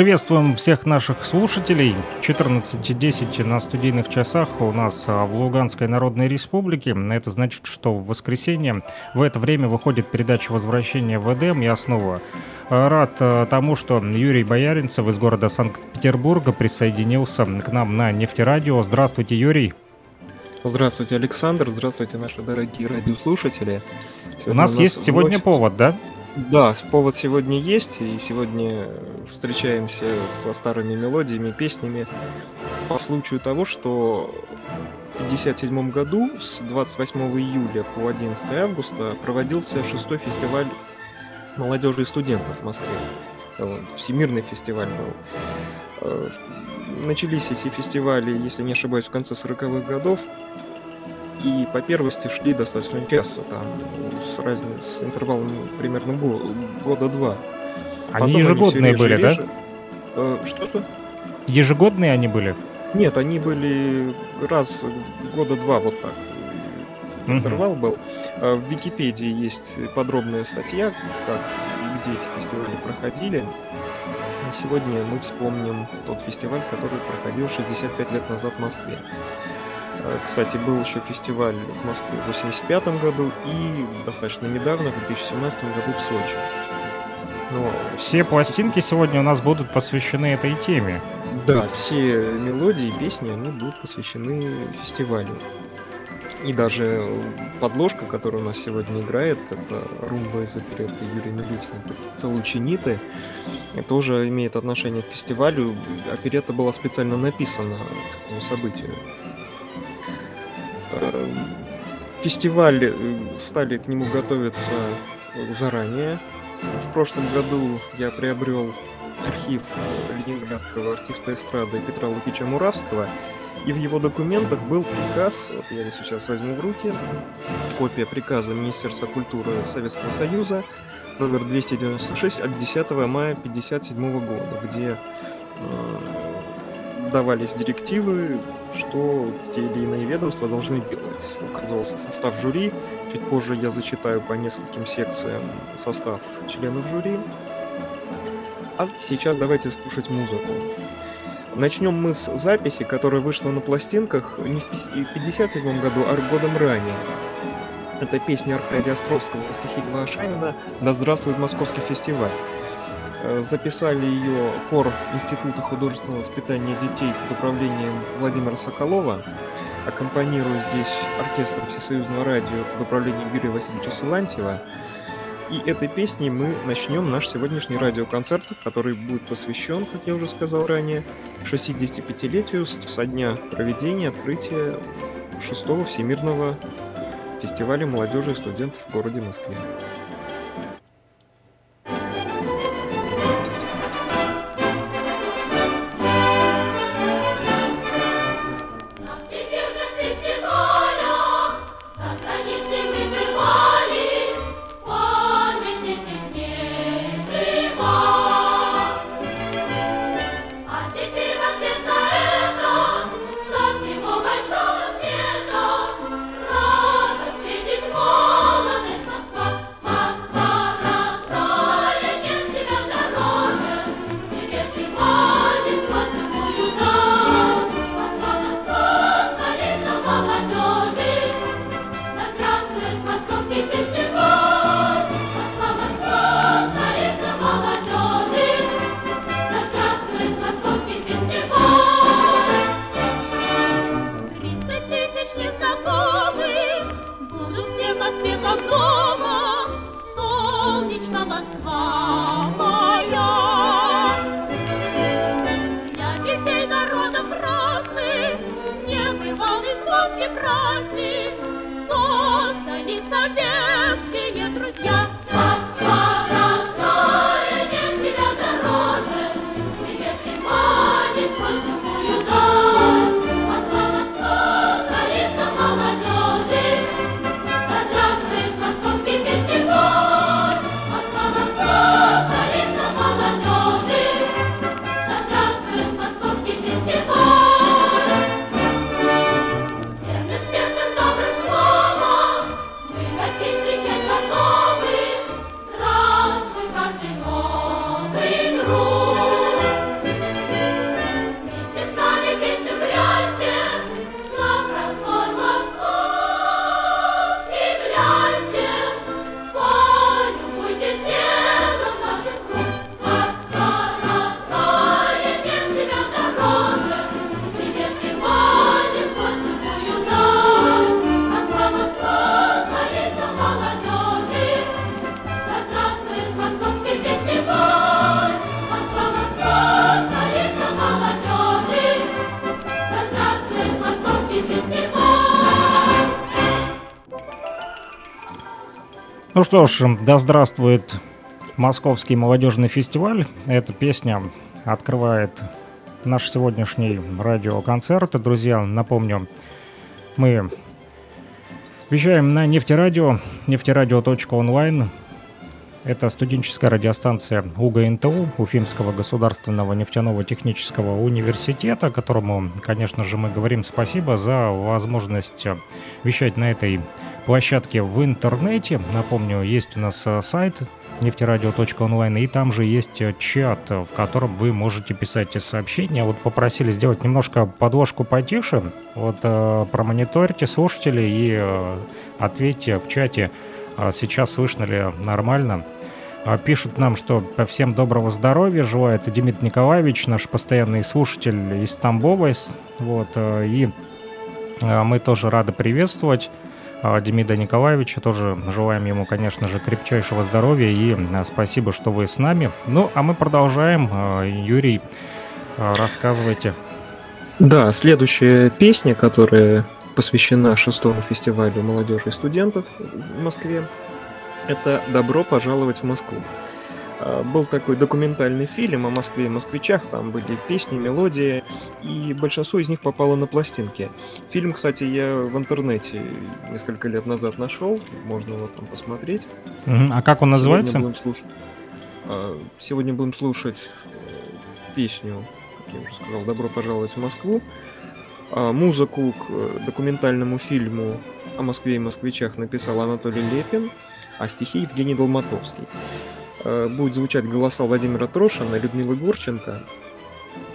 Приветствуем всех наших слушателей. 14.10 на студийных часах у нас а, в Луганской Народной Республике. Это значит, что в воскресенье в это время выходит передача «Возвращение в Эдем». Я снова а, рад а, тому, что Юрий Бояринцев из города Санкт-Петербурга присоединился к нам на нефтерадио. Здравствуйте, Юрий. Здравствуйте, Александр. Здравствуйте, наши дорогие радиослушатели. Сегодня у нас, у нас есть сегодня повод, да? Да, повод сегодня есть, и сегодня встречаемся со старыми мелодиями, песнями по случаю того, что в 1957 году с 28 июля по 11 августа проводился шестой фестиваль молодежи и студентов в Москве. Всемирный фестиваль был. Э, начались эти фестивали, если не ошибаюсь, в конце 40-х годов и по первости шли достаточно часто, там, с, разни... с интервалом примерно года два. Они Потом ежегодные они были, реже... да? Э, что-что? Ежегодные они были? Нет, они были раз года два вот так. Интервал был. Э, в Википедии есть подробная статья, как где эти фестивали проходили. Сегодня мы вспомним тот фестиваль, который проходил 65 лет назад в Москве. Э, кстати, был еще фестиваль в Москве в 1985 году и достаточно недавно, в 2017 году в Сочи. Но... Все пластинки сегодня у нас будут посвящены этой теме. Да, все мелодии и песни, они будут посвящены фестивалю. И даже подложка, которая у нас сегодня играет, это румба из оперетты Юрия Милютина «Целучениты», тоже имеет отношение к фестивалю. Оперета была специально написана к этому событию. Эм, фестиваль, э, стали к нему готовиться заранее. В прошлом году я приобрел архив ленинградского артиста эстрады Петра Лукича Муравского, и в его документах был приказ, вот я его сейчас возьму в руки, копия приказа Министерства культуры Советского Союза номер 296 от 10 мая 1957 года, где э, давались директивы, что те или иные ведомства должны делать. Указывался состав жюри. Чуть позже я зачитаю по нескольким секциям состав членов жюри. А сейчас давайте слушать музыку. Начнем мы с записи, которая вышла на пластинках не в 1957 году, а годом ранее. Это песня Аркадия Островского по стихи Льва Ашанина «Да здравствует Московский фестиваль». Э, записали ее хор Института художественного воспитания детей под управлением Владимира Соколова. Аккомпанирует здесь оркестр Всесоюзного радио под управлением Юрия Васильевича Силантьева. И этой песней мы начнем наш сегодняшний радиоконцерт, который будет посвящен, как я уже сказал ранее, 65-летию со дня проведения открытия шестого Всемирного фестиваля молодежи и студентов в городе Москве. Ну что ж, да здравствует Московский молодежный фестиваль. Эта песня открывает наш сегодняшний радиоконцерт. Друзья, напомню, мы вещаем на нефтерадио, нефтерадио.онлайн. Это студенческая радиостанция УГНТУ, Уфимского государственного нефтяного технического университета, которому, конечно же, мы говорим спасибо за возможность вещать на этой площадке в интернете. Напомню, есть у нас э, сайт нефтерадио.онлайн, и там же есть э, чат, в котором вы можете писать сообщения. Вот попросили сделать немножко подложку потише. Вот э, промониторьте слушатели и э, ответьте в чате, э, сейчас слышно ли нормально. Э, пишут нам, что всем доброго здоровья желает Дмитрий Николаевич, наш постоянный слушатель из Тамбова. Вот, э, и мы тоже рады приветствовать. А, Демида Николаевича. Тоже желаем ему, конечно же, крепчайшего здоровья и а, спасибо, что вы с нами. Ну, а мы продолжаем. А, Юрий, рассказывайте. Да, следующая песня, которая посвящена шестому фестивалю молодежи и студентов в Москве, это «Добро пожаловать в Москву». А, был такой документальный фильм о Москве и москвичах, там были песни, мелодии, и большинство из них попало на пластинки. Фильм, кстати, я в интернете несколько лет назад нашел, можно его там посмотреть. А как он называется? Сегодня будем слушать, а, сегодня будем слушать песню, как я уже сказал, «Добро пожаловать в Москву». А, музыку к э, документальному фильму о Москве и москвичах написал Анатолий Лепин, а стихи Евгений Долматовский. Э, будет звучать голоса Владимира Трошина, Людмилы Гурченко.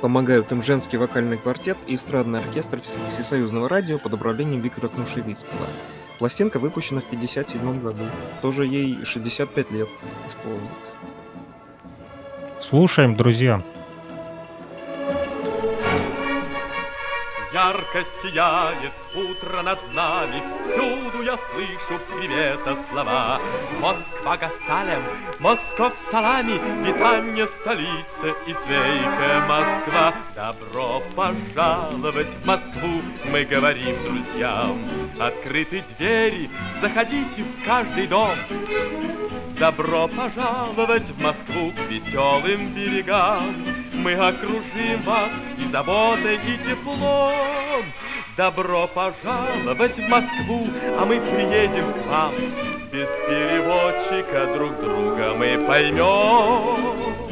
Помогают им женский вокальный квартет и эстрадный оркестр Всесоюзного радио под управлением Виктора Кнушевицкого. Пластинка выпущена в 1957 году. Тоже ей 65 лет исполнилось. Слушаем, друзья. Ярко сияет утро над нами, Всюду я слышу привета слова. Москва Гасалем, Москов салами, Витание столицы и свейка Москва. Добро пожаловать в Москву, мы говорим друзьям. Открыты двери, заходите в каждый дом. Добро пожаловать в Москву к веселым берегам. Мы окружим вас и заботой, и теплом. Добро пожаловать в Москву, а мы приедем к вам. Без переводчика друг друга мы поймем.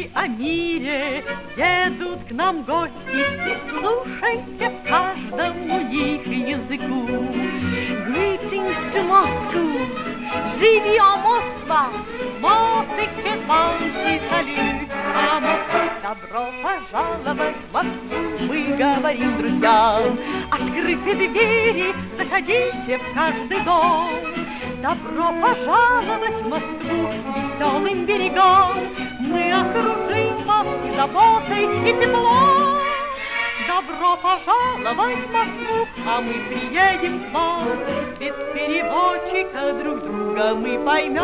Думай о мире, едут к нам гости, И слушайся каждому их языку. Greetings to Moscow, живи о Москва, Музыки, танцы, салют, а Москву добро пожаловать в Москву, мы говорим друзьям. Открыты двери, заходите в каждый дом. Добро пожаловать в Москву веселым берегам. Мы окружим вас заботой и теплом. Добро пожаловать в Москву, а мы приедем к вам. Без переводчика друг друга мы поймем.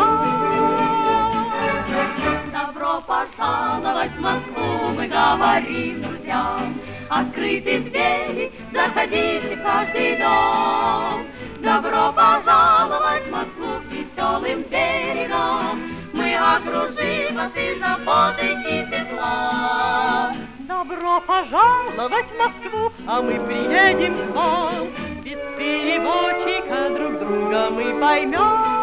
Добро пожаловать в Москву, мы говорим друзьям. Открыты двери, заходите в каждый дом. Добро пожаловать в Москву к веселым берегам. Мы окружим Немоты, заботы и тепло. Добро пожаловать в Москву, а мы приедем к вам. Без переводчика друг друга мы поймем.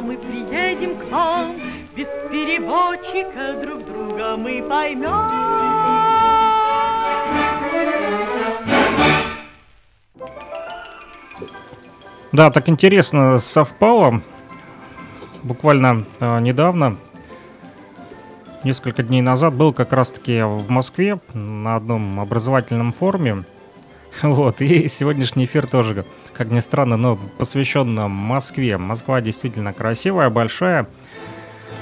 А мы приедем к вам. Без переводчика друг друга мы поймем. Да, так интересно совпало. Буквально э, недавно, несколько дней назад, был как раз-таки в Москве на одном образовательном форуме. Вот, и сегодняшний эфир тоже, как ни странно, но посвящен Москве. Москва действительно красивая, большая.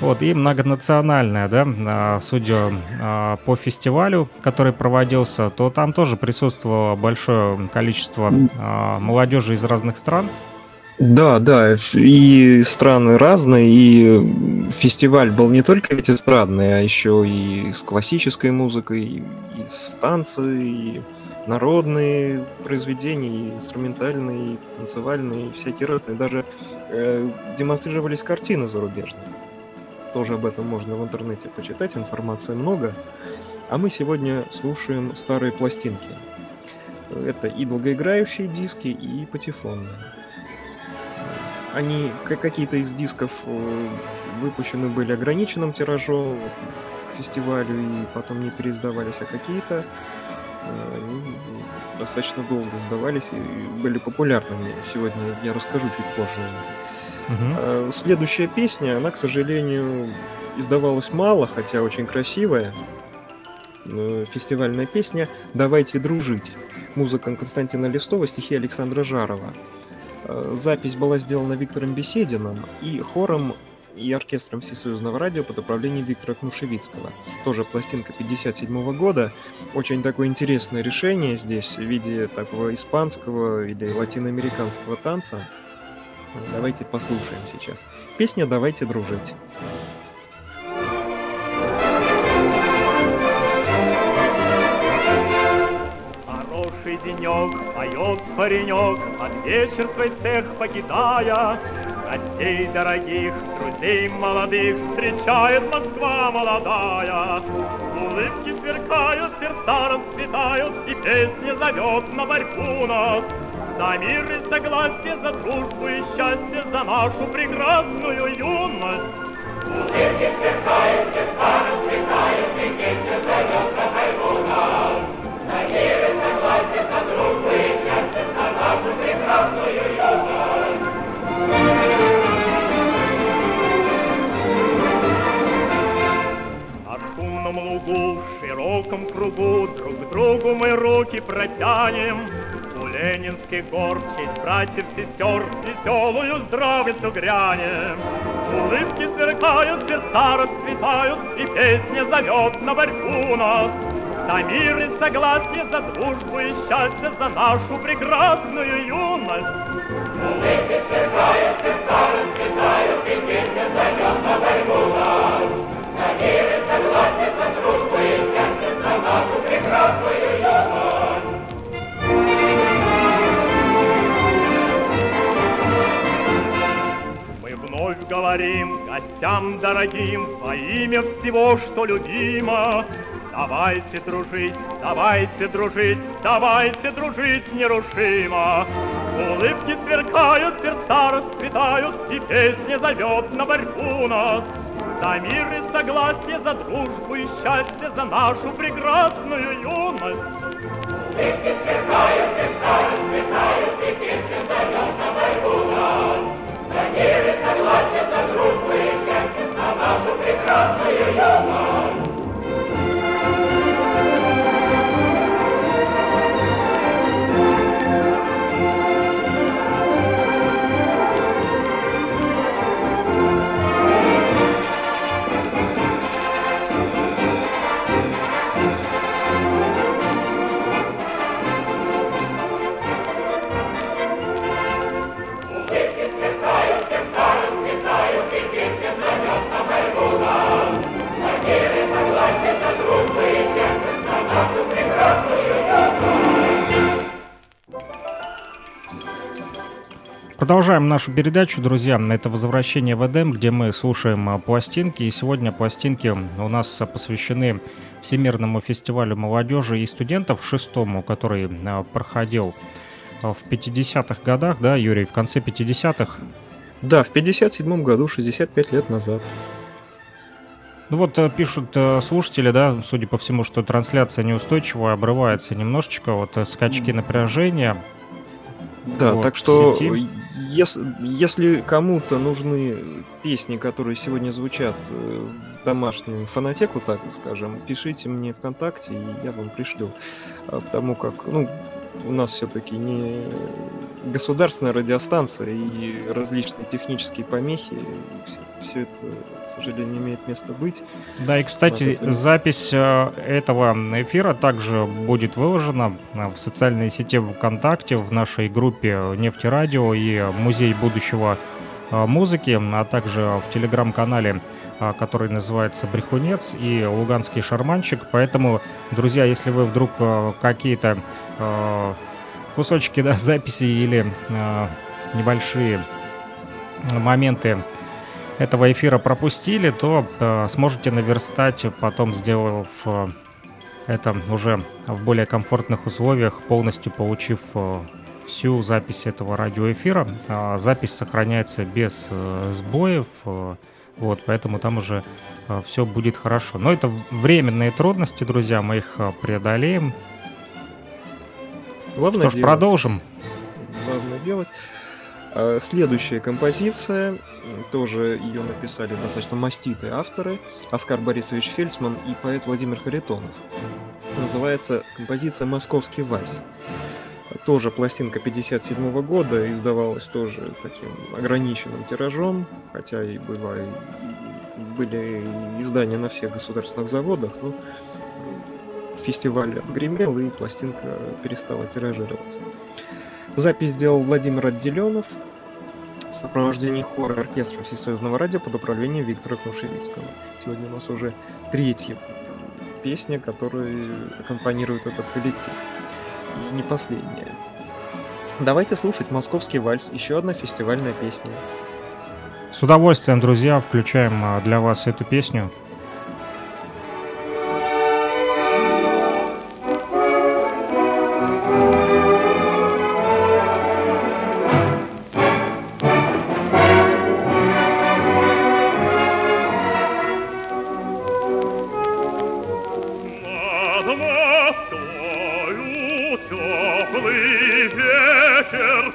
Вот, и многонациональная, да, а, судя а, по фестивалю, который проводился, то там тоже присутствовало большое количество а, молодежи из разных стран. Да, да, и страны разные, и фестиваль был не только ведь эстрадный, а еще и с классической музыкой, и с танцы, и народные произведения, и инструментальные, и танцевальные, и всякие разные. Даже э, демонстрировались картины зарубежные. Тоже об этом можно в интернете почитать, информации много. А мы сегодня слушаем старые пластинки. Это и долгоиграющие диски, и патефонные. Они, какие-то из дисков э, выпущены были ограниченным тиражом к фестивалю и потом не переиздавались, а какие-то они достаточно долго издавались и были популярными. Сегодня я расскажу чуть позже. Угу. Следующая песня, она, к сожалению, издавалась мало, хотя очень красивая. Фестивальная песня «Давайте дружить». Музыка Константина Листова, стихи Александра Жарова. Э, запись была сделана Виктором Бесединым и хором и оркестром Всесоюзного радио под управлением Виктора Кнушевицкого. Тоже пластинка 57 года. Очень такое интересное решение здесь в виде такого испанского или латиноамериканского танца. Давайте послушаем сейчас. Песня «Давайте дружить». Хороший денек, поет паренек, Под вечер свой цех покидая. Гостей дорогих, друзей молодых Встречает Москва молодая. Улыбки сверкают, сердца расцветают, И песня зовет на борьбу нас. За мир и согласие, за дружбу и счастье, за нашу прекрасную юность. Улыбки сверкают, сердца расцветают, и песня зовет на борьбу нас. За мир и согласие, за дружбу и счастье, за нашу прекрасную юность. На шумном лугу, в широком кругу Друг другу мы руки протянем, Ленинских гор, честь братьев, сестер, веселую здравицу грянем. Улыбки сверкают, сердца расцветают, и песня зовет на борьбу нас. За мир и согласие, за дружбу и счастье, за нашу прекрасную юность. Улыбки сверкают, сердца расцветают, и песня зовет на борьбу нас. За мир и согласие, за дружбу и счастье, за нашу прекрасную юность. вновь говорим гостям дорогим во имя всего, что любимо. Давайте дружить, давайте дружить, давайте дружить нерушимо. Улыбки сверкают, сердца расцветают, и песня зовет на борьбу нас. За мир и согласие, за дружбу и счастье, за нашу прекрасную юность. Улыбки сверкают, сердца расцветают, и песня зовет на борьбу нас. За мир и согласие, за дружбу и счастье, за нашу прекрасную юность. Продолжаем нашу передачу, друзья. Это «Возвращение в Эдем», где мы слушаем а, пластинки. И сегодня пластинки у нас посвящены Всемирному фестивалю молодежи и студентов, шестому, который а, проходил а, в 50-х годах, да, Юрий, в конце 50-х Да, в 57 году, 65 лет назад. Ну вот э, пишут э, слушатели, да, судя по всему, что трансляция неустойчивая, обрывается немножечко, вот э, скачки напряжения. Да, Вот, так что сети. если, если кому-то нужны песни, которые сегодня звучат в домашнюю фонотеку, так скажем, пишите мне ВКонтакте, и я вам пришлю. А, Потому как, ну, у нас все-таки не государственная радиостанция и различные технические помехи, все, это, к сожалению, имеет место быть. Да, и, кстати, Вот запись э, этого эфира также будет выложена э, в социальной сети ВКонтакте, в нашей группе Нефтерадио и Музей будущего музыки, а также в телеграм-канале, э, который называется Брехунец и Луганский шарманщик. Поэтому, друзья, если вы вдруг э, какие-то э, кусочки да, записи или э, небольшие моменты этого эфира пропустили, то э, сможете наверстать, потом сделав э, это уже в более комфортных условиях, полностью получив э, всю запись этого радиоэфира. А запись сохраняется без э, сбоев, э, вот, поэтому там уже все будет хорошо. Но это временные трудности, друзья, мы их э, преодолеем. Главное Что ж, делать. продолжим. Главное делать. А, Следующая композиция, тоже ее написали достаточно маститые авторы, Оскар Борисович Фельдсман и поэт Владимир Харитонов. Называется композиция «Московский вальс». Тоже пластинка 57 года, издавалась тоже таким ограниченным тиражом, хотя и была и- были издания на всех государственных заводах, но фестиваль отгремел и пластинка перестала тиражироваться. Запись сделал Владимир Отделенов в сопровождении хора и оркестра Всесоюзного радио под управлением Виктора Кнушевицкого. Сегодня у нас уже третья песня, которая аккомпанирует этот коллектив. И не последняя. Давайте слушать «Московский вальс», еще одна фестивальная песня. С удовольствием, друзья, включаем а, для вас эту песню. Fischer.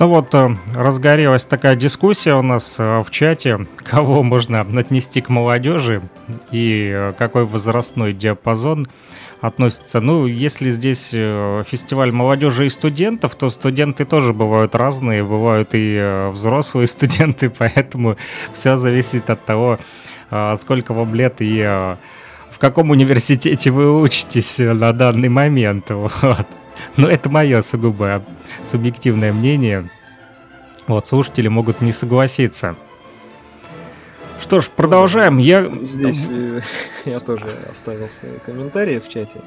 Ну вот, э, разгорелась такая дискуссия у нас э, в чате, кого можно отнести к молодежи и э, какой возрастной диапазон относится. Ну, если здесь фестиваль молодежи и студентов, то студенты тоже бывают разные, бывают и взрослые студенты, поэтому все зависит от того, сколько вам лет и в каком университете вы учитесь на данный момент. Вот. Но это мое сугубо субъективное мнение. Вот, слушатели могут не согласиться. Что ж, продолжаем. Я... Здесь э, я тоже оставил свои комментарии в чате.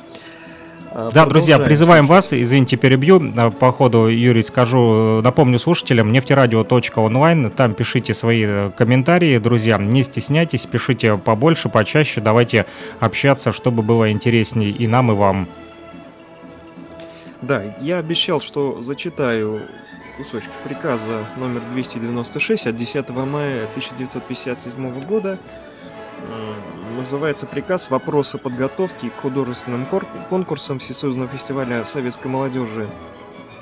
А, да, друзья, призываем вас, извините, перебью, а, по ходу, Юрий, скажу, напомню слушателям, нефтерадио.онлайн, там пишите свои э, комментарии, друзья, не стесняйтесь, пишите побольше, почаще, давайте общаться, чтобы было интереснее и нам, и вам. Да, я обещал, что зачитаю кусочки приказа номер 296 от 10 мая 1957 года. Называется приказ «Вопросы подготовки к художественным конкурсам Всесоюзного фестиваля советской молодежи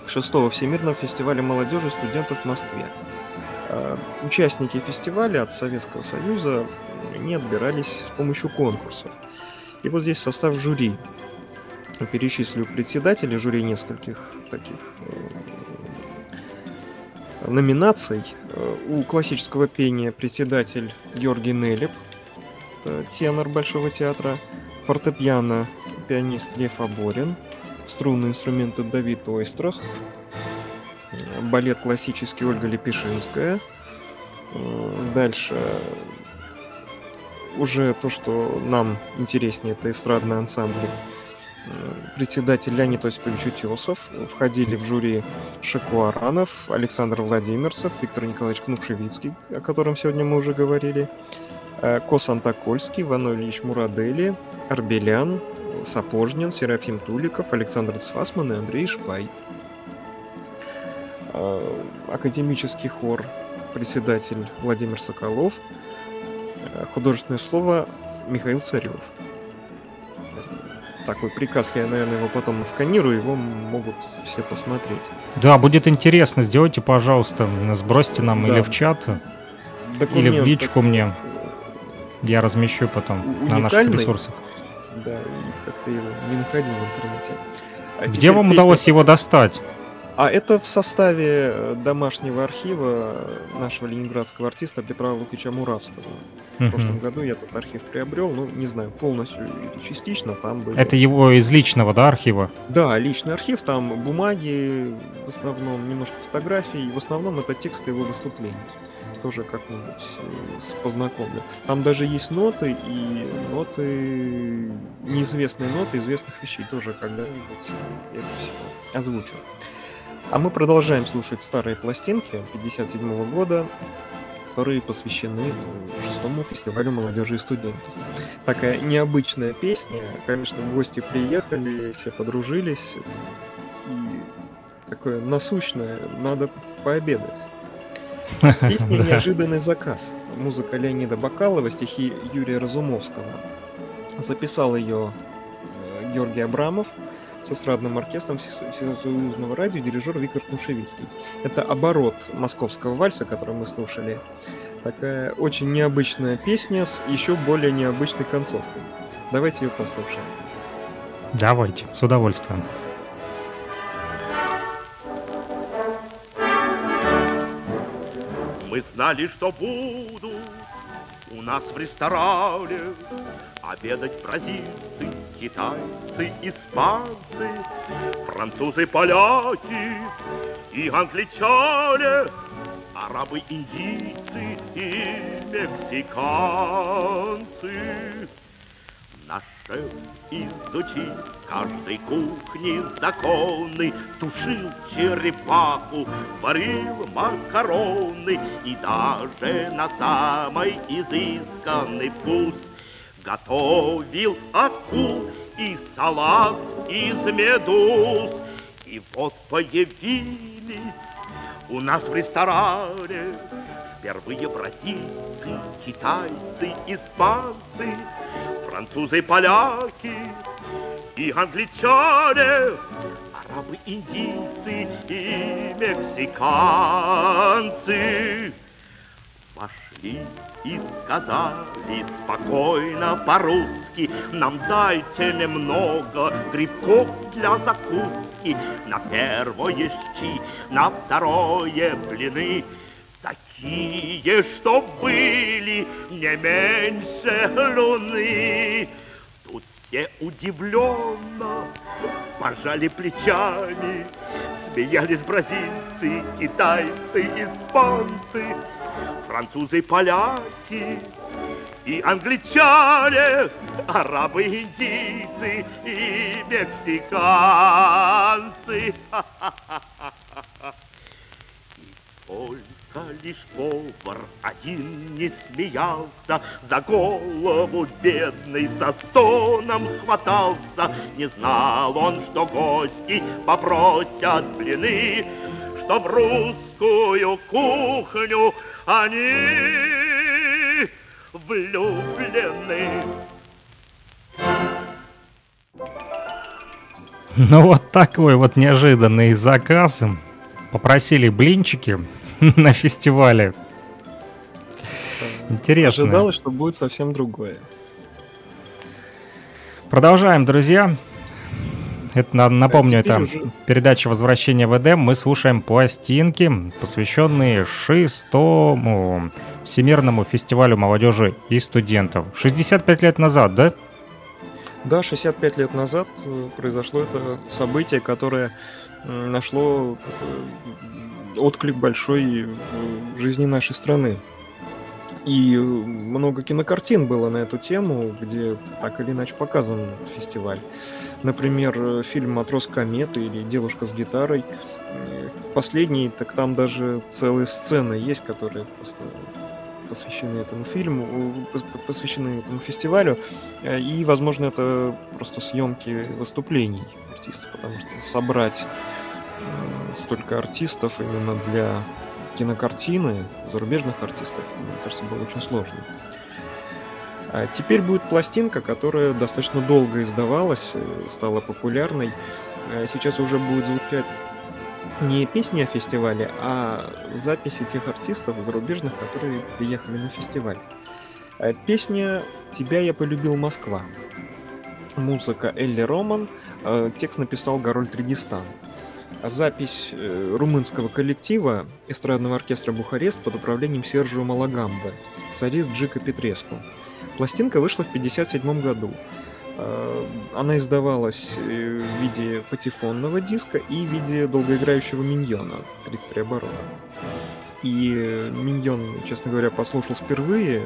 6 Всемирного фестиваля молодежи студентов в Москве». А, участники фестиваля от Советского Союза не отбирались с помощью конкурсов. И вот здесь состав жюри перечислю председателей жюри нескольких таких э, номинаций. Э, у классического пения председатель Георгий Нелеп, тенор Большого театра, фортепиано пианист Лев Аборин, струнные инструменты Давид Ойстрах, балет классический Ольга Лепешинская. Э, дальше уже то, что нам интереснее, это эстрадный ансамбль председатель Леонид Осипович Утесов, входили в жюри Шакуаранов, Александр Владимирцев, Виктор Николаевич Кнушевицкий, о котором сегодня мы уже говорили, э, Кос Антокольский, Иван Ильич Мурадели, Арбелян, Сапожнин, Серафим Туликов, Александр Цфасман и Андрей Шпай. Э, академический хор, председатель Владимир Соколов, э, художественное слово Михаил Царев такой приказ, я, наверное, его потом отсканирую, его могут все посмотреть. Да, будет интересно, сделайте, пожалуйста, сбросьте нам да. или в чат, Документ, или в личку мне. Я размещу потом на наших ресурсах. Да, и как-то его не находил в интернете. А Где вам песня... удалось его достать? А это в составе э, домашнего архива нашего ленинградского артиста Петра Лукича Муравского. В прошлом году я этот архив приобрел, ну, не знаю, полностью или частично там были... Это его из личного, да, архива? Да, личный архив, там бумаги, в основном немножко фотографий, в основном это тексты его выступлений. Тоже как-нибудь э, познакомлю. Там даже есть ноты, и ноты, неизвестные ноты известных вещей тоже когда-нибудь это все озвучу. А мы продолжаем слушать старые пластинки 57 года, которые посвящены шестому фестивалю молодежи и студентов. Такая необычная песня. Конечно, гости приехали, все подружились. И такое насущное, надо пообедать. Песня «Неожиданный заказ». Музыка Леонида Бакалова, стихи Юрия Разумовского. Записал ее э, Георгий Абрамов – с эстрадным оркестром Всесоюзного радио дирижер Виктор Кнушевицкий. Это оборот московского вальса, который мы слушали. Такая очень необычная песня с еще более необычной концовкой. Давайте ее послушаем. Давайте, с удовольствием. Мы знали, что будут у нас в ресторане обедать бразильцы, китайцы, испанцы, французы, поляки и англичане, арабы, индийцы и мексиканцы. Наш шеф изучил каждой кухни законы, Тушил черепаху, варил макароны И даже на самый изысканный вкус Готовил акул и салат из медуз. И вот появились у нас в ресторане Впервые бразильцы, китайцы, испанцы, французы, поляки и англичане, арабы, индийцы и мексиканцы вошли и сказали спокойно по-русски, нам дайте немного грибков для закуски, на первое щи, на второе блины, такие, что были не меньше луны. Тут все удивленно пожали плечами, смеялись бразильцы, китайцы, испанцы, французы, поляки и англичане, арабы, индийцы и мексиканцы. И только лишь повар один не смеялся, За голову бедный со стоном хватался. Не знал он, что гости попросят блины, Что в русскую кухню они влюблены. Ну вот такой вот неожиданный заказ. Попросили блинчики на фестивале. Интересно. Ожидалось, что будет совсем другое. Продолжаем, друзья. Это на- напомню, А это уже- передача «Возвращение в Эдем». Мы слушаем пластинки, посвященные шестому Всемирному фестивалю молодежи и студентов. 65 лет назад, да? Да, 65 лет назад э, произошло это событие, которое нашло такой отклик большой в жизни нашей страны. И э, много кинокартин было на эту тему, где так или иначе показан фестиваль. Например, э, фильм «Матрос кометы» или «Девушка с гитарой». Э, В последней, так там даже целые сцены есть, которые просто посвящены этому фильму, э, пос- посвящены этому фестивалю. Э, И, возможно, это просто съемки выступлений артистов, потому что собрать м, столько артистов именно для кинокартины, зарубежных артистов, мне кажется, было очень сложно. А теперь будет пластинка, которая достаточно долго издавалась, э, стала популярной. Э, Сейчас уже будет звучать не песни о фестивале, а записи тех артистов зарубежных, которые приехали на фестиваль. Э, Песня «Тебя я полюбил, Москва». Музыка Элли Роман, э, текст написал Гарольд Трегистан. Запись э, румынского коллектива эстрадного оркестра «Бухарест» под управлением Сержио Малагамбе, солист Джика Петреску. Пластинка вышла в 1957 году. Э, Она издавалась э, в виде патефонного диска и в виде долгоиграющего миньона 33 оборота. И миньон, честно говоря, послушал впервые.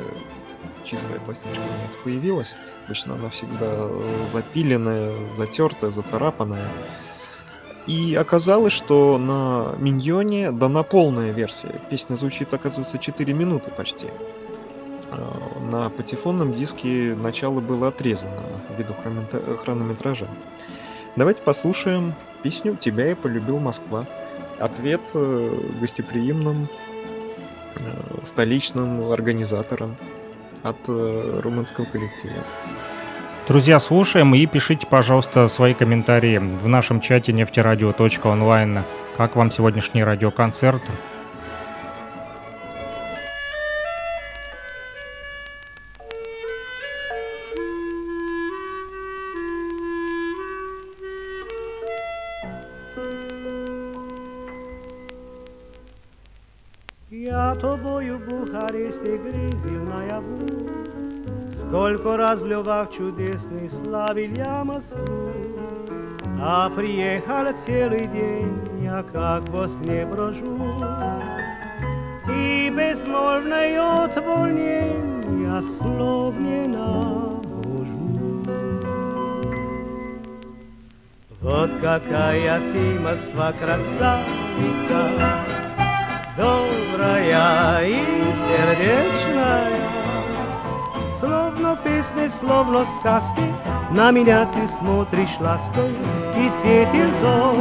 Чистая пластиночка у меня появилась. Обычно она всегда запиленная, затертая, зацарапанная. И оказалось, что на Миньоне дана полная версия. Песня звучит, оказывается, 4 минуты почти. А, На патефонном диске начало было отрезано ввиду хронометра- хронометража. Давайте послушаем песню «Тебя я полюбил, Москва». Ответ э, гостеприимным э, столичным организаторам от э, румынского коллектива. Друзья, слушаем и пишите, пожалуйста, свои комментарии в нашем чате нефтерадио.онлайн. Как вам сегодняшний радиоконцерт? Сколько раз в любах чудесный славил я Москву. А приехал целый день, я как во сне брожу, И безмолвное от волнения слов не нахожу. Вот какая ты, Москва, красавица, добрая и сердечная. Словно песни, словно сказки, на меня ты смотришь лаской, и светит зор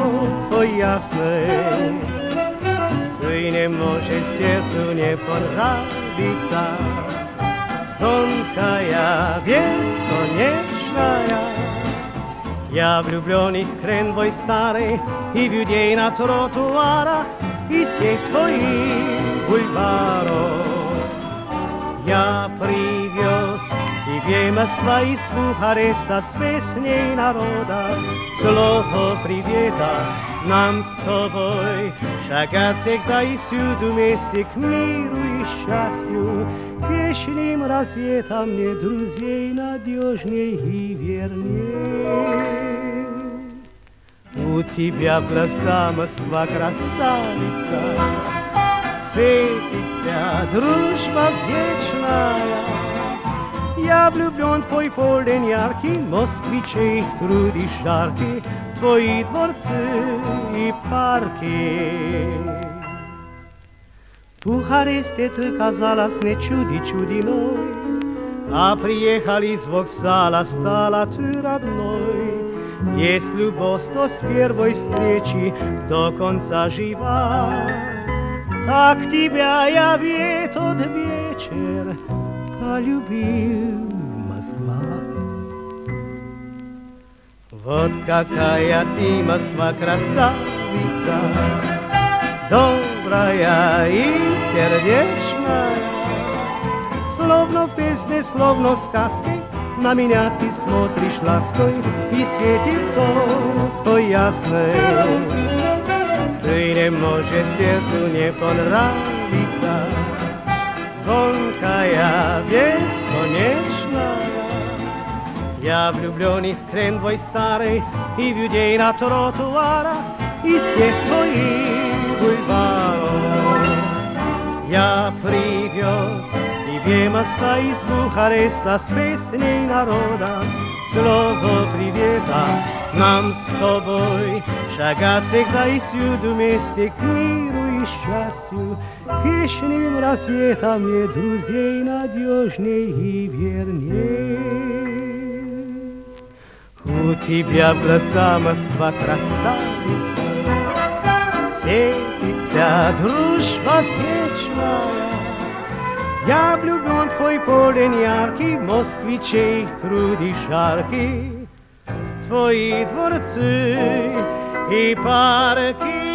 твой ясный. Ты не можешь сердцу не понравиться, Звонкая, бесконечная, Я влюбленный в крен твой старый И в людей на тротуарах И сеть твоих бульваров. Я привез тебе Москва из Бухареста С песней народа Слово привета нам с тобой Шагать всегда и всюду вместе К миру и счастью Вечным рассветом мне друзей надежней и верней. У тебя в глаза Москва красавица, Светится дружба вечная. Я влюблен в твой полдень яркий, Москвичей в труде жаркий, Твои дворцы и парки. Бухаресте ты казалась не чуди чудиной, А приехали с вокзала, стала ты родной. Есть любовь, то с первой встречи до конца жива. Так тебя я в этот вечер полюбил, Москва. Вот какая ты, Москва, красавица, добрая и сердечная. Словно в песне, словно в сказке, на меня ты смотришь лаской И светится твой ясный. Ты не можешь сердцу не понравиться, Звонкая, бесконечная. Я влюбленный в крем твой старый И в людей на тротуарах И свет твоих бульваров. Я привез тебе Москва из Бухареста С песней народа Слово привета нам с тобой Шагать всегда и всюду вместе К миру и счастью Вечным рассветом мне друзей надежней и верней. У тебя в глаза Москва красавица, Светится дружба вечная. Я влюблен в твой полдень яркий, Москвичей труди жаркий, Твои дворцы и парки.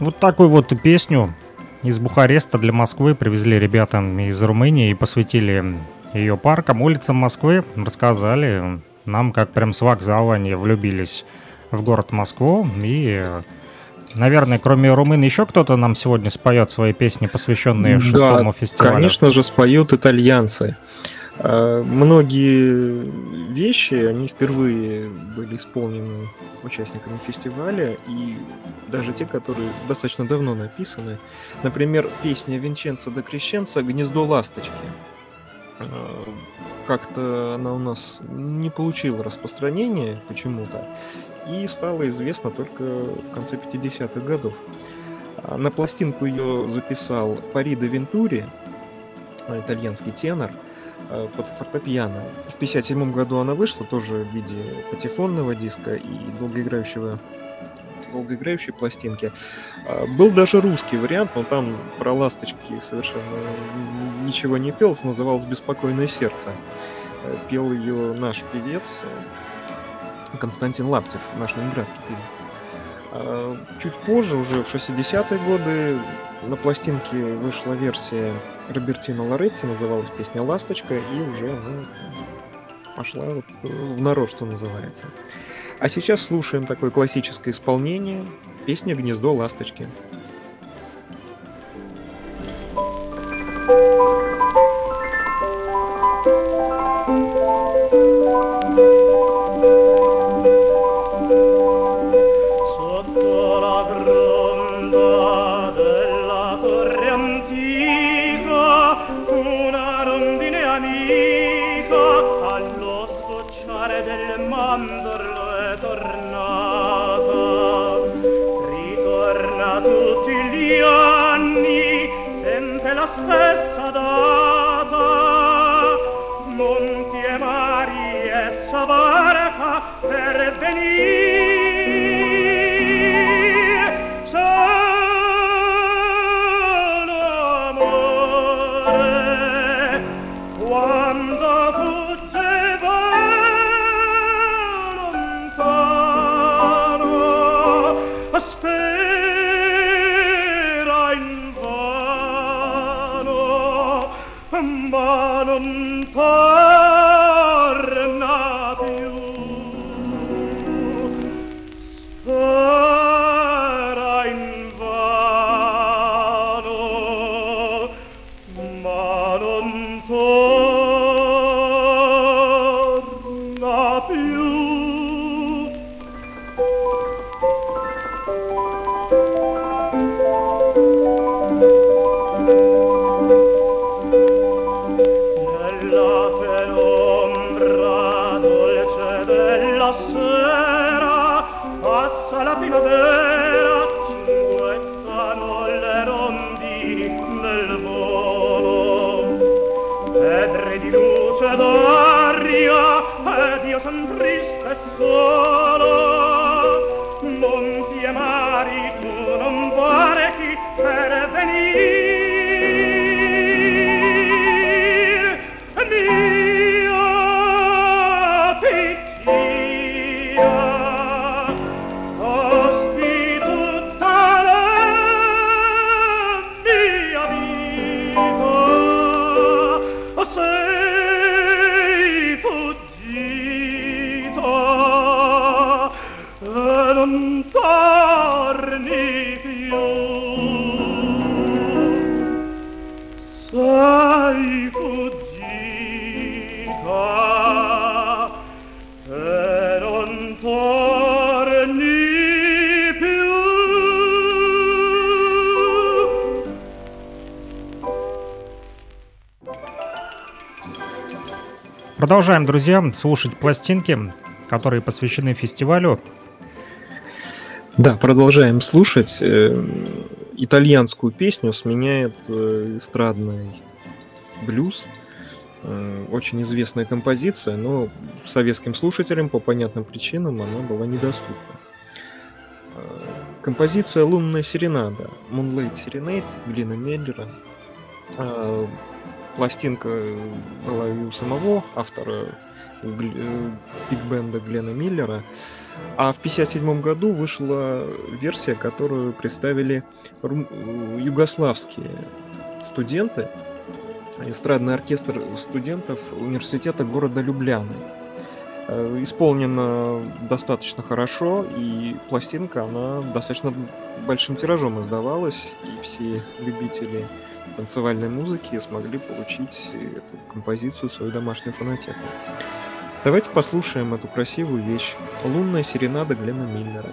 Вот такую вот песню из Бухареста для Москвы привезли ребята из Румынии и посвятили ее паркам, улицам Москвы. Рассказали нам, как прям с вокзала они влюбились в город Москву. И, наверное, кроме румын, еще кто-то нам сегодня споет свои песни, посвященные шестому да, фестивалю. конечно же, споют итальянцы. А, Многие вещи, они впервые были исполнены участниками фестиваля, и даже те, которые достаточно давно написаны. Например, песня Винченцо де Крещенца «Гнездо ласточки». А, Как-то она у нас не получила распространения почему-то, и стала известна только в конце 50-х годов. А На пластинку ее записал Пари де Вентури, итальянский тенор, под фортепиано. В 57 году она вышла тоже в виде патефонного диска и долгоиграющего долгоиграющей пластинки. А, Был даже русский вариант, но там про ласточки совершенно ничего не пелось, называлось «Беспокойное сердце». Э, Пел ее наш певец э, Константин Лаптев, наш ленинградский певец. Чуть позже, уже в 60-е годы, на пластинке вышла версия Робертино Лоретти, называлась песня «Ласточка», и уже ну, пошла вот э, в народ, что называется. А сейчас слушаем такое классическое исполнение песни «Гнездо ласточки». 마음 다 Продолжаем, друзья, слушать пластинки, которые посвящены фестивалю. Да, продолжаем слушать. Э, Итальянскую песню сменяет э, эстрадный блюз. Э, Очень известная композиция, но советским слушателям по понятным причинам она была недоступна. Композиция «Лунная серенада» Moonlight Serenade Глина Меллера. Э, Пластинка была и у самого автора э, биг-бенда Глена Миллера. А в 1957 году вышла версия, которую представили рум- э, югославские студенты, эстрадный оркестр студентов университета города Любляны. Э, Исполнено достаточно хорошо, и пластинка, она достаточно большим тиражом издавалась, и все любители танцевальной музыки смогли получить эту композицию в свою домашнюю фонотеку. Давайте послушаем эту красивую вещь. Лунная серенада Глена Миллера.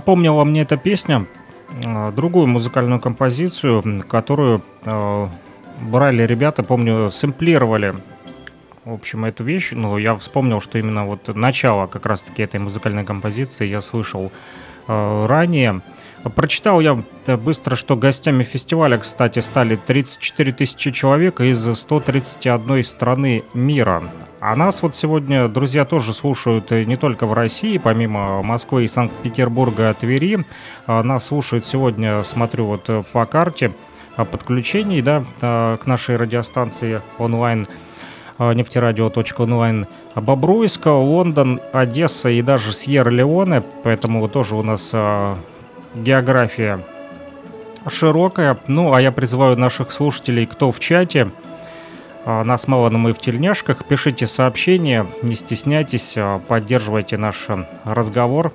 Напомнила мне эта песня э, другую музыкальную композицию, которую э, брали ребята, помню, сэмплировали в общем, эту вещь, но я вспомнил, что именно вот начало как раз-таки этой музыкальной композиции я слышал э, ранее. Прочитал я э, быстро, что гостями фестиваля, кстати, стали 34 тысячи человек из 131 страны мира. А нас вот сегодня, друзья, тоже слушают не только в России, помимо Москвы и Санкт-Петербурга, Твери. А нас слушают сегодня, смотрю вот по карте, подключений, да, к нашей радиостанции онлайн нефтерадио.онлайн Бобруйска, Лондон, Одесса и даже Сьерра-Леоне, поэтому тоже у нас география широкая. Ну, а я призываю наших слушателей, кто в чате, а, нас мало, но мы в тельняшках, пишите сообщения, не стесняйтесь, а, поддерживайте наш разговор.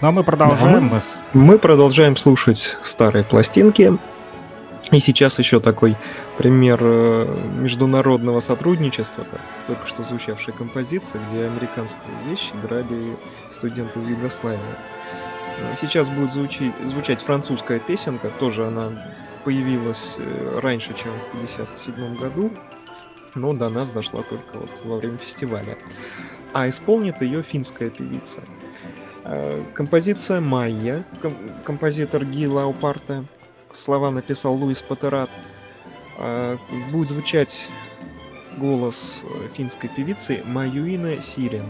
Ну, а мы продолжаем. Да, мы, мы продолжаем слушать старые пластинки. И сейчас еще такой пример э, международного сотрудничества, только что звучавшая композиция, где американскую вещь играли студенты из Югославии. Сейчас будет звучить, звучать французская песенка, тоже она появилась э, раньше, чем в 1957 году, но до нас дошла только вот во время фестиваля. А исполнит ее финская певица. Э, композиция «Майя», композитор Ги Лаупарта, слова написал Луис Патерат. Э, будет звучать голос финской певицы Маюина Сирен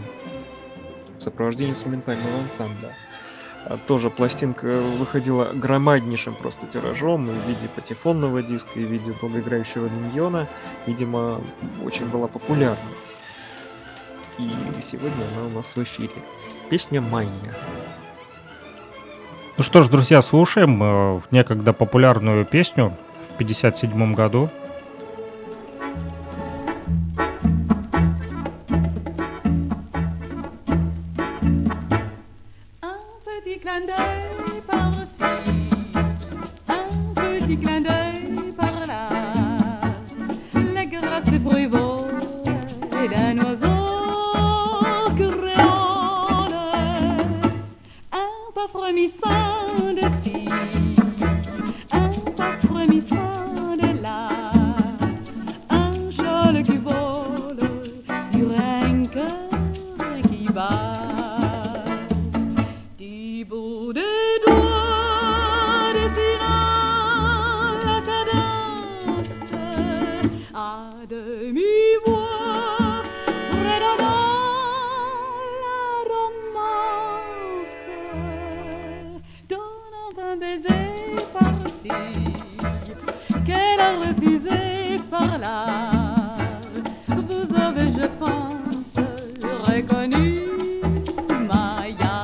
в сопровождении инструментального ансамбля. А, тоже пластинка выходила громаднейшим просто тиражом и в виде патефонного диска, и в виде долгоиграющего миньона. Видимо, очень была популярна. И сегодня она у нас в эфире. Песня «Майя». Ну что ж, друзья, слушаем э, некогда популярную песню в 1957 году frémissant de ci, un pas frémissant de là, un châle qui vole sur un cœur qui bat. Du bout des doigts dessinant la cadence à demi. par là. Vous avez, je pense, reconnu Maya.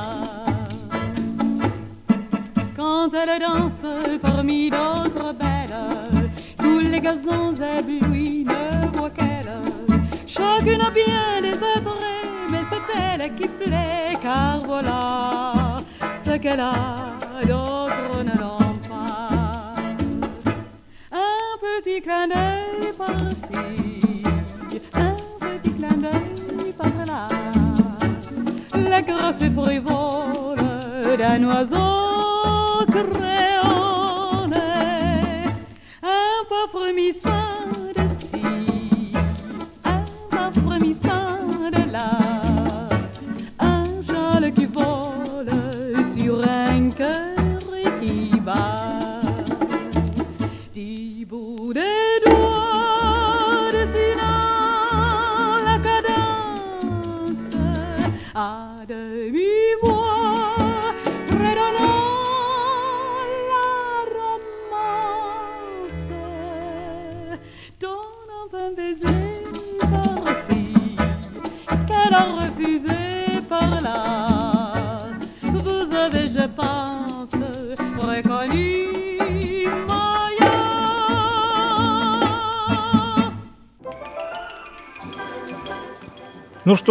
Quand elle danse parmi d'autres belles, tous les gazons éblouis ne voient qu'elle. Chacune a bien les attraits, mais c'est elle qui plaît, car voilà ce qu'elle a d'autres ne l'ont pas. Un petit clin un oiseau qui.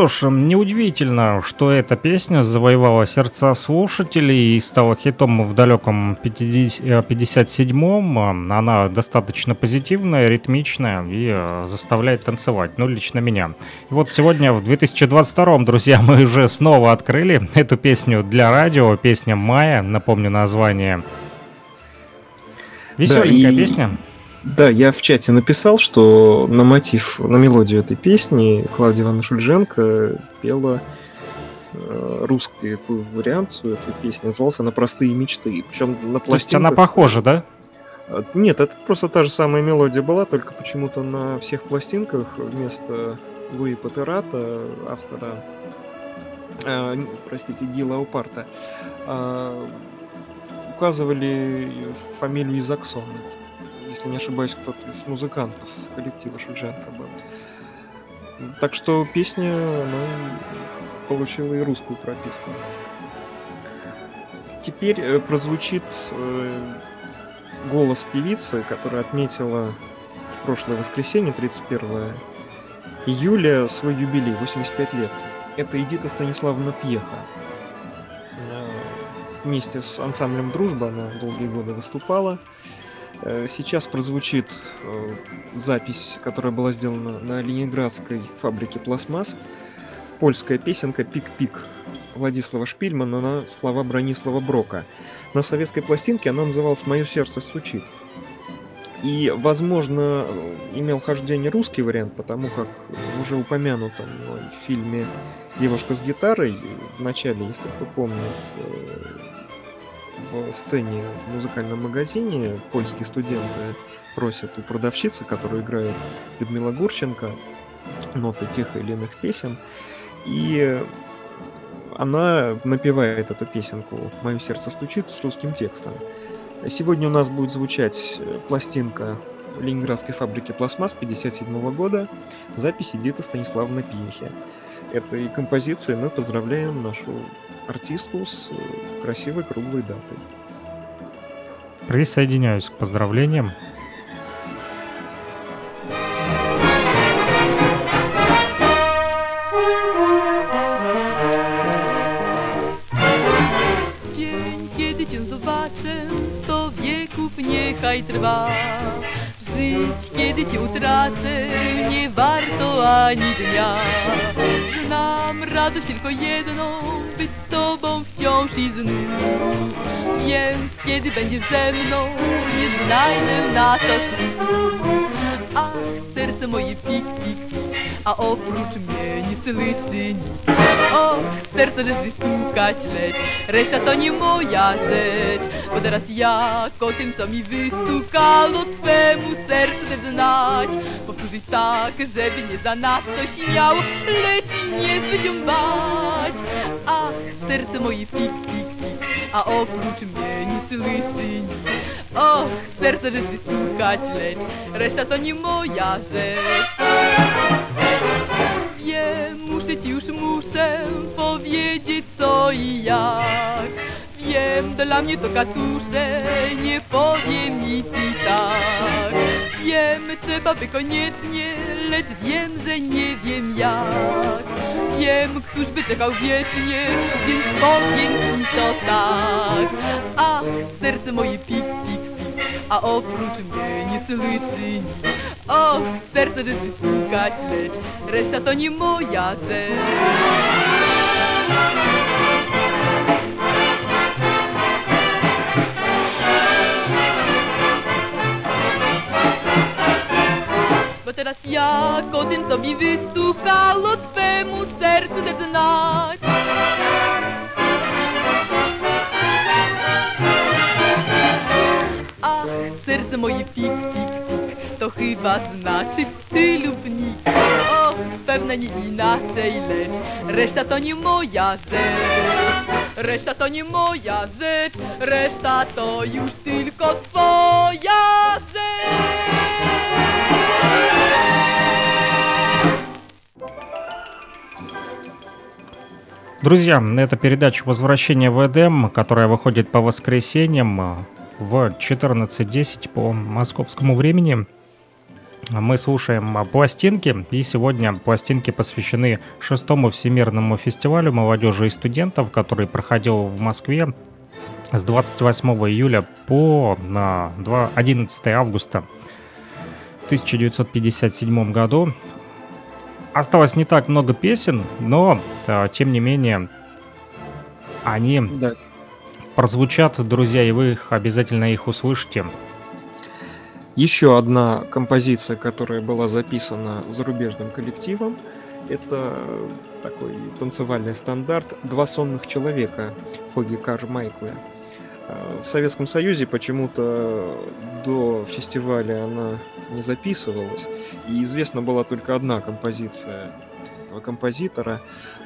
Что ж, неудивительно, что эта песня завоевала сердца слушателей и стала хитом в далеком 57-м. Она достаточно позитивная, ритмичная и э, заставляет танцевать, ну, лично меня. И вот сегодня, в 2022-м, друзья, мы уже снова открыли эту песню для радио, песня «Майя», напомню название. Веселенькая Да, и- песня. Да, я в чате написал, что на мотив, на мелодию этой песни Клавдия Ивановна Шульженко пела э, русскую такую вариацию этой песни, назывался «На простые мечты». Причем на То есть она пластинках... похожа, да? А, Нет, это просто та же самая мелодия была, только почему-то на всех пластинках вместо Луи Патерата, автора, э, простите, Гила Упарта, указывали фамилию Изаксон. Если не ошибаюсь, кто-то из музыкантов коллектива Шульженко был. Так что песня она получила и русскую прописку. Теперь э, прозвучит э, голос певицы, которая отметила в прошлое воскресенье, 31 июля, свой юбилей, 85 лет. Это Эдита Станиславовна Пьеха. Вместе с ансамблем «Дружба» она долгие годы выступала. Э, Сейчас прозвучит э, запись, которая была сделана на ленинградской фабрике «Пластмасс». Польская песенка «Пик-пик» Владислава Шпильмана на слова Бронислава Брока. На советской пластинке она называлась «Мое сердце стучит». И, возможно, имел хождение русский вариант, потому как в уже упомянутом мной фильме «Девушка с гитарой» в начале, если кто помнит, э, в сцене в музыкальном магазине польские студенты просят у продавщицы, которую играет Людмила Гурченко, ноты тех или иных песен, и она напевает эту песенку «Мое сердце стучит» с русским текстом. Сегодня у нас будет звучать э, пластинка Ленинградской фабрики «Пластмасс» 57 года, запись Эдиты Станиславовны Пьехи. Этой композицией мы поздравляем нашу артистку с э, красивой круглой датой. Присоединяюсь к поздравлениям. Dzień, kiedy cię zobaczę, sto wieków niechaj trwa. Żyć, kiedy cię utracę, nie warto ani dnia. Znam radość tylko jedną, być z tobą wciąż i znów. Więc kiedy będziesz ze mną, nie znajdę na to słów. Ach, serce moje pik, pik, pik, a oprócz mnie nie słyszy nikt. Och, serce rzecz wystukać, lecz reszta to nie moja rzecz. Bo teraz jak o tym, co mi wystukalo, twemu sercu dać znać. Powtórzyć tak, żeby nie zanadto śmiał, lecz nie zbyt bać. Ach, serce moje pik, pik, pik, a oprócz mnie nie słyszy nikt. Och, serce rzecz wystukać, lecz reszta to nie moja rzecz. Wiem, muszę ci już muszę powiedzieć co i jak. Wiem, dla mnie to katusze, nie powiem nic i tak. Wiem, trzeba by koniecznie, lecz wiem, że nie wiem jak. Wiem, któż by czekał wiecznie, więc powiem ci to tak. Ach, serce moje pik, pik, a oprócz mnie nie słyszy nikt. Och, serce rzecz wystukać, lecz reszta to nie moja rzecz. Bo teraz jak o tym, co mi wystukało, twemu sercu dać znać. Serce moje pik, pik, pik, to chyba znaczy ty lub nikt. Och, pewne nie inaczej, lecz reszta to nie moja rzecz. Reszta to nie moja rzecz, reszta to już tylko twoja rzecz. Друзья, это передача «Возвращение в Эдем», которая выходит по воскресеньям э, в 14.10 по московскому времени. мы слушаем пластинки, и сегодня пластинки посвящены шестому Всемирному фестивалю молодежи и студентов, который проходил в Москве с 28 июля по 11 августа 1957 году. Осталось не так много песен, но, а, тем не менее, они да. Прозвучат, друзья, и вы их, обязательно их услышите. Еще одна композиция, которая была записана зарубежным коллективом, это такой танцевальный стандарт «Два сонных человека» Хоги Кармайкла. В Советском Союзе почему-то до фестиваля она не записывалась, и известна была только одна композиция этого композитора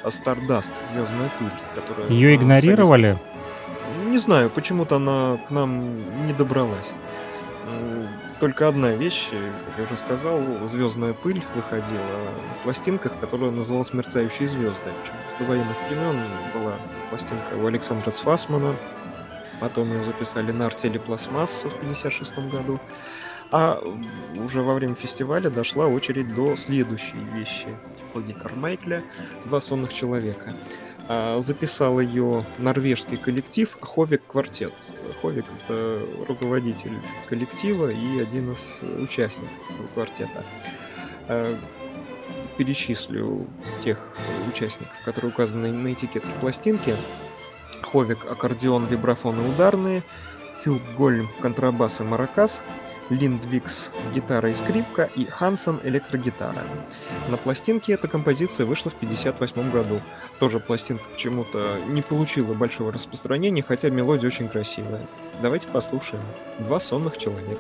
Stardust, Звездная пыль, которая... Ее игнорировали? Советском... Не знаю, почему-то она к нам не добралась только одна вещь, как я уже сказал, «Звездная пыль» выходила в пластинках, которая называлась «Мерцающие звезды». Причем с довоенных времен была пластинка у Александра Цфасмана, потом ее записали на артели «Пластмасс» в 1956 году, а уже во время фестиваля дошла очередь до следующей вещи Хоги Кармайкля «Два сонных человека». А, записал ее норвежский коллектив Ховик Квартет. Ховик — это руководитель коллектива и один из участников этого квартета. А, перечислю тех участников, которые указаны на этикетке пластинки. Ховик — аккордеон, вибрафоны ударные, Фил Гольм — контрабас и маракас, Линдвикс — гитара и скрипка и Хансен — электрогитара. На пластинке эта композиция вышла в 1958 году. Тоже пластинка почему-то не получила большого распространения, хотя мелодия очень красивая. Давайте послушаем. Два сонных человека.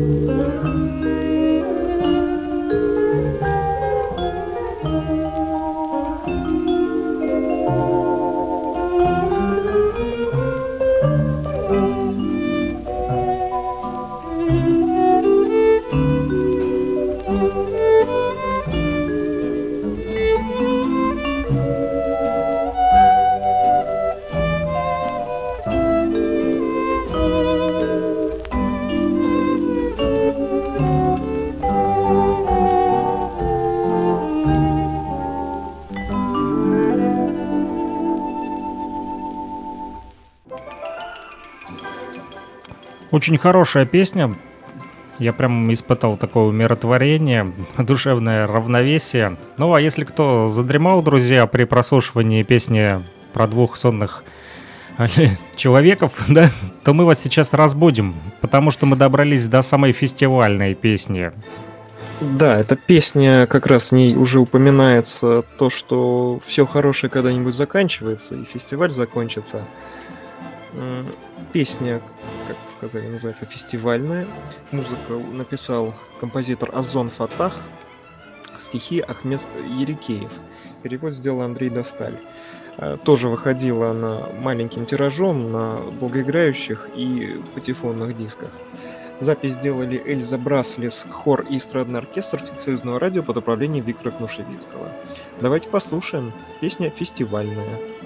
Música Очень хорошая песня. Я прям испытал такое умиротворение, душевное равновесие. Ну, а если кто задремал, друзья, при прослушивании песни про двух сонных человеков, да, то мы вас сейчас разбудим, потому что мы добрались до самой фестивальной песни. Да, эта песня, как раз в ней уже упоминается то, что все хорошее когда-нибудь заканчивается, и фестиваль закончится. Песня, как сказали, называется фестивальная. Музыку написал композитор Азон Фатах, стихи Ахмед Ерикеев. Перевод сделал Андрей Досталь. Э, тоже выходила она маленьким тиражом на долгоиграющих и патефонных дисках. Запись сделали Эльза Браслис, хор и эстрадный оркестр Всесоюзного радио под управлением Виктора Кнушевицкого. Давайте послушаем. Песня фестивальная.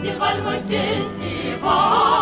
фестиваль, мой фестиваль.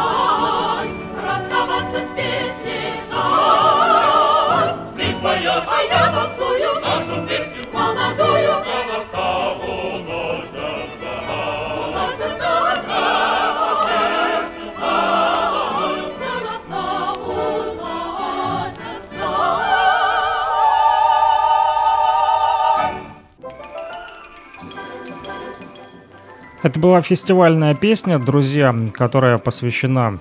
Это была фестивальная песня, друзья, которая посвящена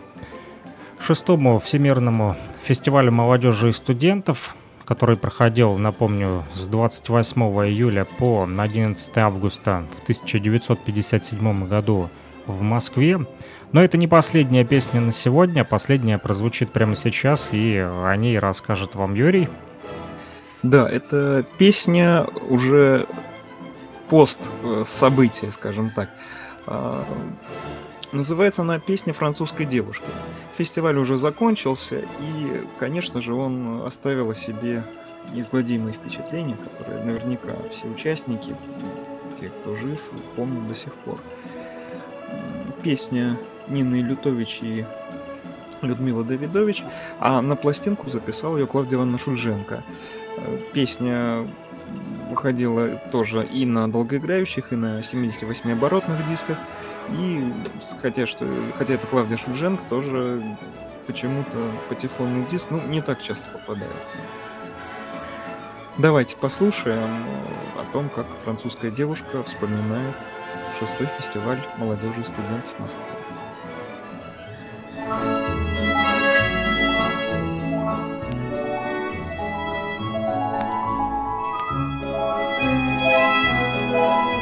шестому всемирному фестивалю молодежи и студентов, который проходил, напомню, с 28 июля по 11 августа в 1957 году в Москве. Но это не последняя песня на сегодня, последняя прозвучит прямо сейчас, и о ней расскажет вам Юрий. Да, это песня уже пост э, события, скажем так. А, называется она «Песня французской девушки». Фестиваль уже закончился, и, конечно же, он оставил о себе неизгладимые впечатления, которые наверняка все участники, те, кто жив, помнят до сих пор. песня Нины Лютович и Людмила Давидович, а на пластинку записал ее Клавдия Ивановна Шульженко. Песня выходила тоже и на долгоиграющих, и на 78-оборотных дисках. И хотя, что, хотя это Клавдия Шульженко, тоже почему-то патефонный диск ну, не так часто попадается. Давайте послушаем э, о том, как французская девушка вспоминает шестой фестиваль молодежи и студентов Москвы. В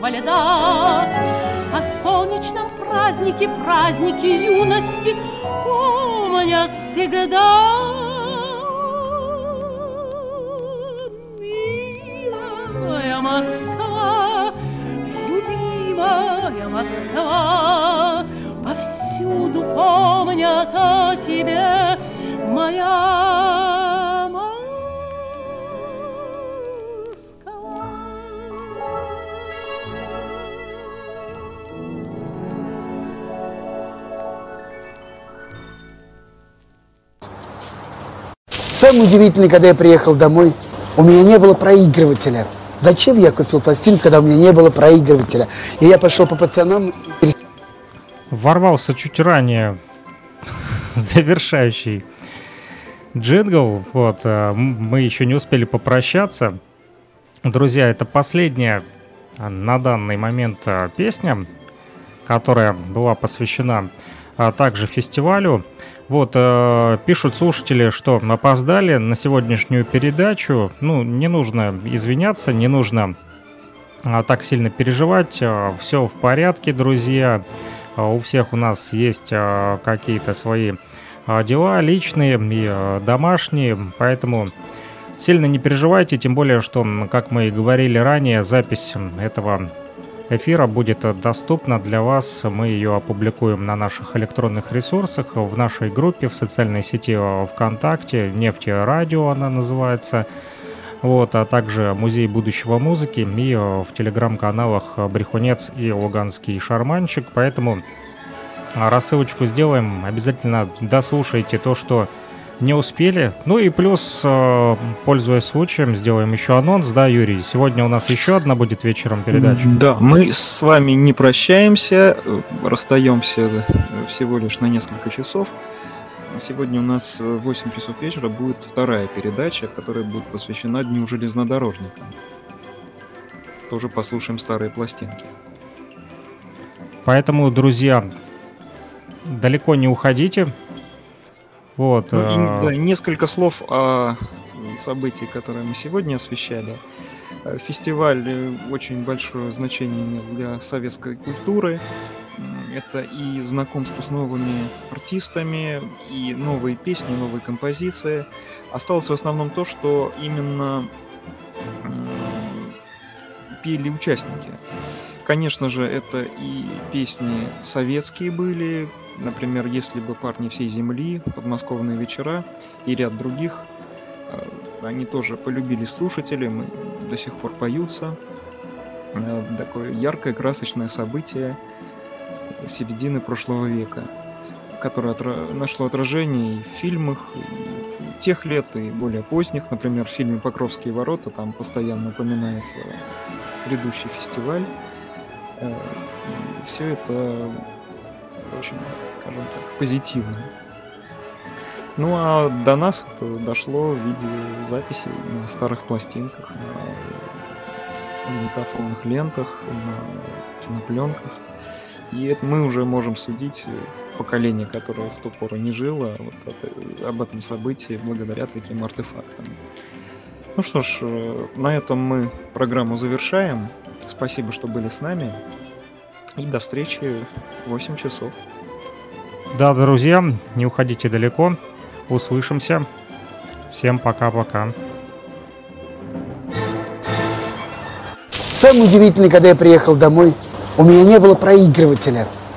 во льдах. О солнечном празднике, празднике юности помнят всегда. Самое удивительное, когда я приехал домой, у меня не было проигрывателя. Зачем я купил пластинку, когда у меня не было проигрывателя? И я пошел по пацанам. Ворвался чуть ранее завершающий джингл. Вот, э, мы еще не успели попрощаться. Друзья, это последняя а, на данный момент а, песня, которая была посвящена также фестивалю. Вот, э, пишут слушатели, что опоздали на сегодняшнюю передачу. Ну, не нужно извиняться, не нужно а, так сильно переживать. Все в порядке, друзья. А, У всех у нас есть а, какие-то свои а, дела личные и а, домашние, поэтому сильно не переживайте, тем более, что, как мы и говорили ранее, запись этого эфира будет доступна для вас. Мы ее опубликуем на наших электронных ресурсах, в нашей группе в социальной сети ВКонтакте, Нефти Радио она называется. вот, а также Музей будущего музыки и в телеграм-каналах Брехунец и Луганский шарманчик. Поэтому рассылочку сделаем. Обязательно дослушайте то, что не успели. Ну и плюс, э, пользуясь случаем, сделаем еще анонс, да, Юрий? Сегодня у нас еще одна будет вечером передача. Да, мы с вами не прощаемся, расстаемся всего лишь на несколько часов. Сегодня у нас в 8 часов вечера будет вторая передача, которая будет посвящена Дню железнодорожника. Тоже послушаем старые пластинки. Поэтому, друзья, далеко не уходите. Вот. Ну, и, да, несколько слов о событии, которые мы сегодня освещали. Э, фестиваль э, очень большое значение имел для советской культуры. Это и знакомство с новыми артистами, и новые песни, новые композиции. Осталось в основном то, что именно пели участники. Конечно же, это и песни советские были, например, «Если бы парни всей земли», «Подмосковные вечера» и ряд других. Э, они тоже полюбили слушатели, мы до сих пор поются. Э, такое яркое, красочное событие середины прошлого века, которое отра- нашло отражение и в фильмах и тех лет, и более поздних. Например, в фильме «Покровские ворота» там постоянно упоминается предыдущий фестиваль Э, все это очень, скажем так, позитивно. Ну а до нас это дошло в виде записи на старых пластинках, на магнитофонных лентах, на кинопленках. И это мы уже можем судить поколение, которое в ту пору не жило, вот это, об этом событии благодаря таким артефактам. Ну что ж, э, на этом мы программу завершаем. Спасибо, что были с нами. И до встречи в 8 часов. Да, друзья, не уходите далеко. Услышимся. Всем пока-пока. Самое удивительное, когда я приехал домой, у меня не было проигрывателя –